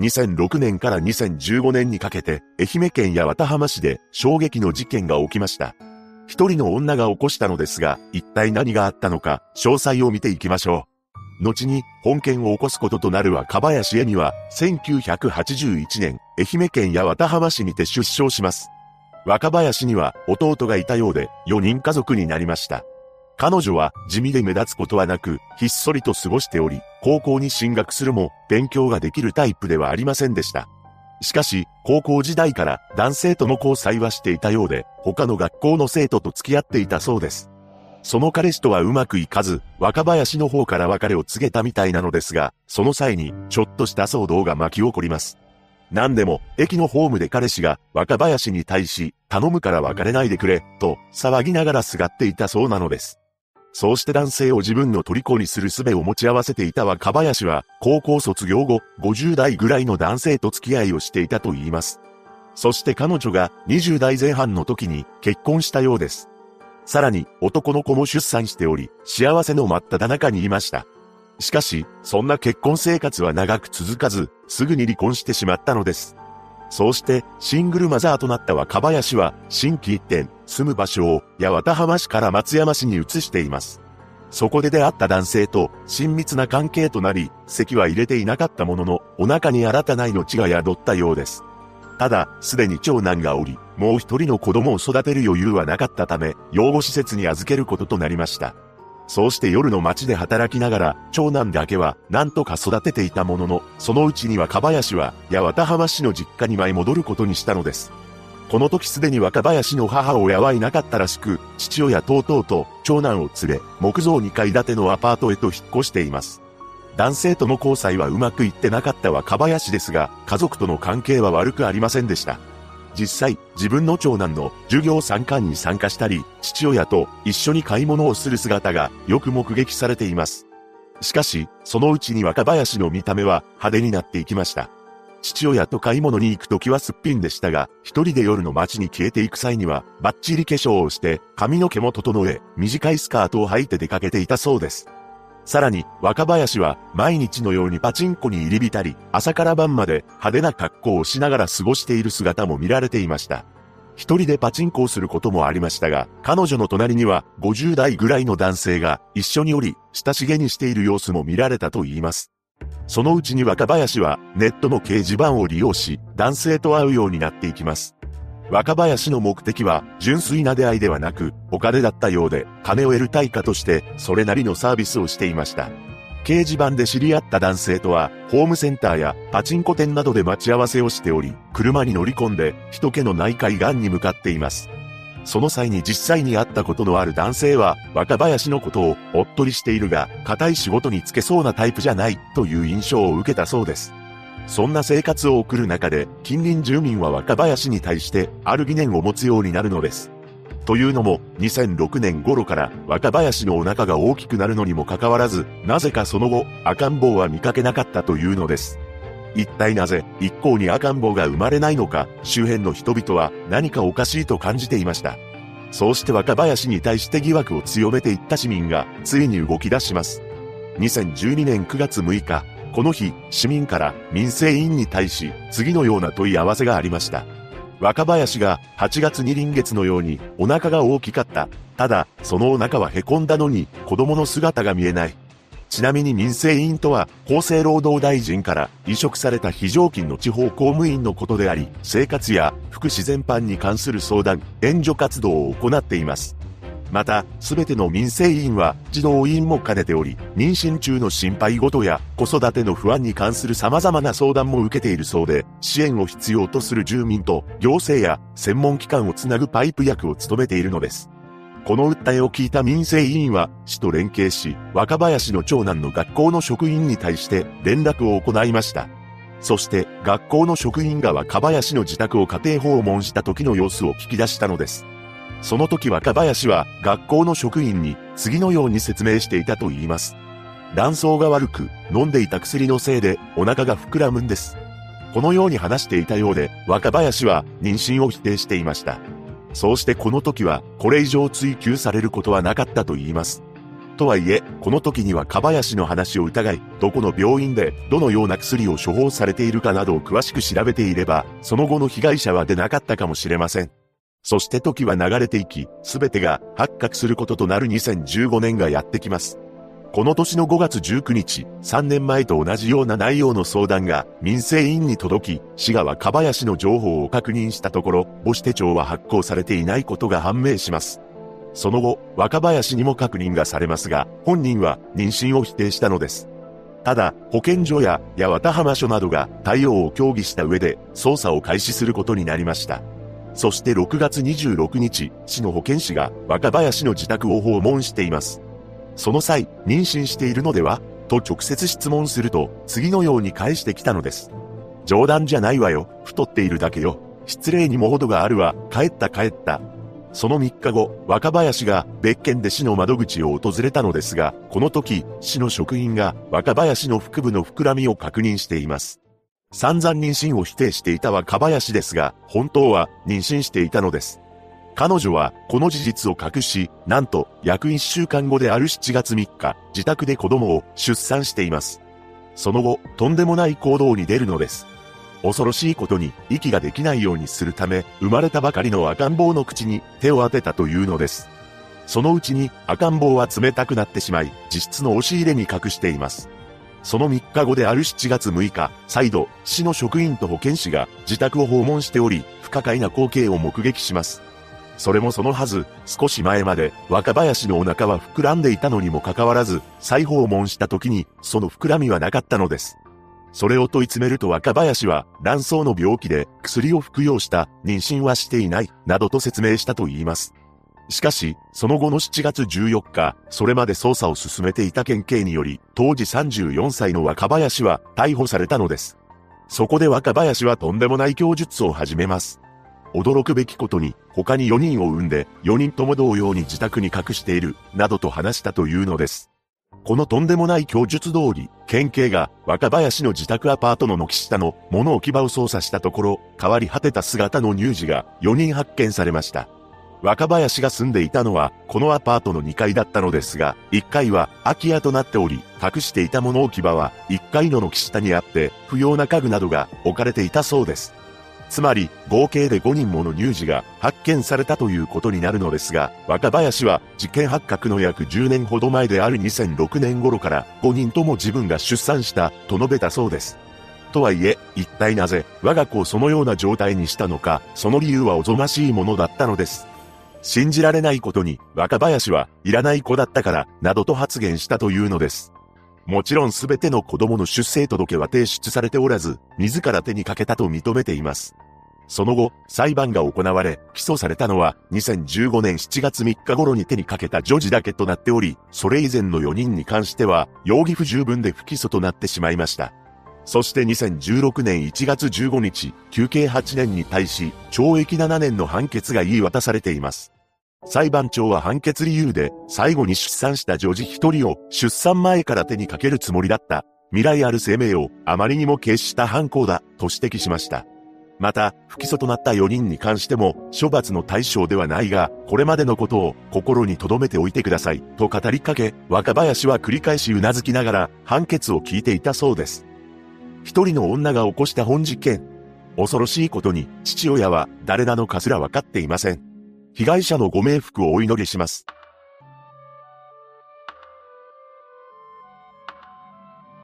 2006年から2015年にかけて、愛媛県や渡浜市で衝撃の事件が起きました。一人の女が起こしたのですが、一体何があったのか、詳細を見ていきましょう。後に、本件を起こすこととなる若林恵美は、1981年、愛媛県や渡浜市にて出生します。若林には弟がいたようで、4人家族になりました。彼女は地味で目立つことはなく、ひっそりと過ごしており、高校に進学するも、勉強ができるタイプではありませんでした。しかし、高校時代から男性との交際はしていたようで、他の学校の生徒と付き合っていたそうです。その彼氏とはうまくいかず、若林の方から別れを告げたみたいなのですが、その際に、ちょっとした騒動が巻き起こります。何でも、駅のホームで彼氏が若林に対し、頼むから別れないでくれ、と騒ぎながらすがっていたそうなのです。そうして男性を自分の虜にする術を持ち合わせていた若林は、高校卒業後、50代ぐらいの男性と付き合いをしていたと言います。そして彼女が20代前半の時に結婚したようです。さらに男の子も出産しており、幸せの真っ只中にいました。しかし、そんな結婚生活は長く続かず、すぐに離婚してしまったのです。そうして、シングルマザーとなった若林は、新規一点、住む場所を、八幡浜市から松山市に移しています。そこで出会った男性と親密な関係となり、席は入れていなかったものの、お腹に新たな命が宿ったようです。ただ、すでに長男がおり、もう一人の子供を育てる余裕はなかったため、養護施設に預けることとなりました。そうして夜の街で働きながら、長男だけは何とか育てていたものの、そのうちに若林は、八幡浜市の実家に舞い戻ることにしたのです。この時すでに若林の母親はいなかったらしく、父親と弟と長男を連れ、木造2階建てのアパートへと引っ越しています。男性との交際はうまくいってなかった若林ですが、家族との関係は悪くありませんでした。実際、自分の長男の授業参観に参加したり、父親と一緒に買い物をする姿がよく目撃されています。しかし、そのうちに若林の見た目は派手になっていきました。父親と買い物に行くときはすっぴんでしたが、一人で夜の街に消えていく際には、バッチリ化粧をして、髪の毛も整え、短いスカートを履いて出かけていたそうです。さらに、若林は毎日のようにパチンコに入り浸り、朝から晩まで派手な格好をしながら過ごしている姿も見られていました。一人でパチンコをすることもありましたが、彼女の隣には50代ぐらいの男性が一緒におり、親しげにしている様子も見られたと言います。そのうちに若林はネットの掲示板を利用し、男性と会うようになっていきます。若林の目的は純粋な出会いではなく、お金だったようで、金を得る対価として、それなりのサービスをしていました。掲示板で知り合った男性とは、ホームセンターやパチンコ店などで待ち合わせをしており、車に乗り込んで、人気のない海岸に向かっています。その際に実際に会ったことのある男性は、若林のことをおっとりしているが、固い仕事に就けそうなタイプじゃない、という印象を受けたそうです。そんな生活を送る中で、近隣住民は若林に対して、ある疑念を持つようになるのです。というのも、2006年頃から若林のお腹が大きくなるのにもかかわらず、なぜかその後、赤ん坊は見かけなかったというのです。一体なぜ、一向に赤ん坊が生まれないのか、周辺の人々は何かおかしいと感じていました。そうして若林に対して疑惑を強めていった市民が、ついに動き出します。2012年9月6日、この日、市民から民生委員に対し、次のような問い合わせがありました。若林が8月に臨月のようにお腹が大きかった。ただ、そのお腹は凹んだのに子供の姿が見えない。ちなみに民生委員とは厚生労働大臣から移植された非常勤の地方公務員のことであり、生活や福祉全般に関する相談、援助活動を行っています。また、すべての民生委員は児童委員も兼ねており、妊娠中の心配事や子育ての不安に関する様々な相談も受けているそうで、支援を必要とする住民と行政や専門機関をつなぐパイプ役を務めているのです。この訴えを聞いた民生委員は、市と連携し、若林の長男の学校の職員に対して連絡を行いました。そして、学校の職員が若林の自宅を家庭訪問した時の様子を聞き出したのです。その時若林は学校の職員に次のように説明していたと言います。卵巣が悪く、飲んでいた薬のせいでお腹が膨らむんです。このように話していたようで、若林は妊娠を否定していました。そうしてこの時は、これ以上追求されることはなかったと言います。とはいえ、この時にはカバヤシの話を疑い、どこの病院でどのような薬を処方されているかなどを詳しく調べていれば、その後の被害者は出なかったかもしれません。そして時は流れていき、すべてが発覚することとなる2015年がやってきます。この年の5月19日、3年前と同じような内容の相談が民生委員に届き、滋賀はカバヤシの情報を確認したところ、母子手帳は発行されていないことが判明します。その後、若林にも確認がされますが、本人は妊娠を否定したのです。ただ、保健所や八幡浜署などが対応を協議した上で捜査を開始することになりました。そして6月26日、市の保健師が若林の自宅を訪問しています。その際、妊娠しているのではと直接質問すると、次のように返してきたのです。冗談じゃないわよ、太っているだけよ。失礼にも程があるわ、帰った帰った。その3日後、若林が別件で市の窓口を訪れたのですが、この時、市の職員が若林の腹部の膨らみを確認しています。散々妊娠を否定していた若林ですが、本当は妊娠していたのです。彼女はこの事実を隠し、なんと約1週間後である7月3日、自宅で子供を出産しています。その後、とんでもない行動に出るのです。恐ろしいことに息ができないようにするため、生まれたばかりの赤ん坊の口に手を当てたというのです。そのうちに赤ん坊は冷たくなってしまい、自室の押し入れに隠しています。その3日後である7月6日、再度、市の職員と保健師が自宅を訪問しており、不可解な光景を目撃します。それもそのはず、少し前まで若林のお腹は膨らんでいたのにもかかわらず、再訪問した時にその膨らみはなかったのです。それを問い詰めると若林は、卵巣の病気で薬を服用した妊娠はしていない、などと説明したと言います。しかし、その後の7月14日、それまで捜査を進めていた県警により、当時34歳の若林は逮捕されたのです。そこで若林はとんでもない供述を始めます。驚くべきことに、他に4人を産んで、4人とも同様に自宅に隠している、などと話したというのです。このとんでもない供述通り、県警が若林の自宅アパートの軒下の物置き場を捜査したところ、変わり果てた姿の乳児が4人発見されました。若林が住んでいたのは、このアパートの2階だったのですが、1階は空き家となっており、隠していた物置場は1階の軒下にあって、不要な家具などが置かれていたそうです。つまり、合計で5人もの乳児が発見されたということになるのですが、若林は事件発覚の約10年ほど前である2006年頃から5人とも自分が出産したと述べたそうです。とはいえ、一体なぜ我が子をそのような状態にしたのか、その理由はおぞましいものだったのです。信じられないことに、若林はいらない子だったから、などと発言したというのです。もちろんすべての子供の出生届は提出されておらず、自ら手にかけたと認めています。その後、裁判が行われ、起訴されたのは、2015年7月3日頃に手にかけた女児だけとなっており、それ以前の4人に関しては、容疑不十分で不起訴となってしまいました。そして2016年1月15日、休刑8年に対し、懲役7年の判決が言い渡されています。裁判長は判決理由で、最後に出産した女児一人を出産前から手にかけるつもりだった。未来ある生命をあまりにも決した犯行だ、と指摘しました。また、不起訴となった4人に関しても、処罰の対象ではないが、これまでのことを心に留めておいてください、と語りかけ、若林は繰り返し頷きながら、判決を聞いていたそうです。一人の女が起こした本実験。恐ろしいことに、父親は誰なのかすらわかっていません。被害者のご冥福をお祈りします。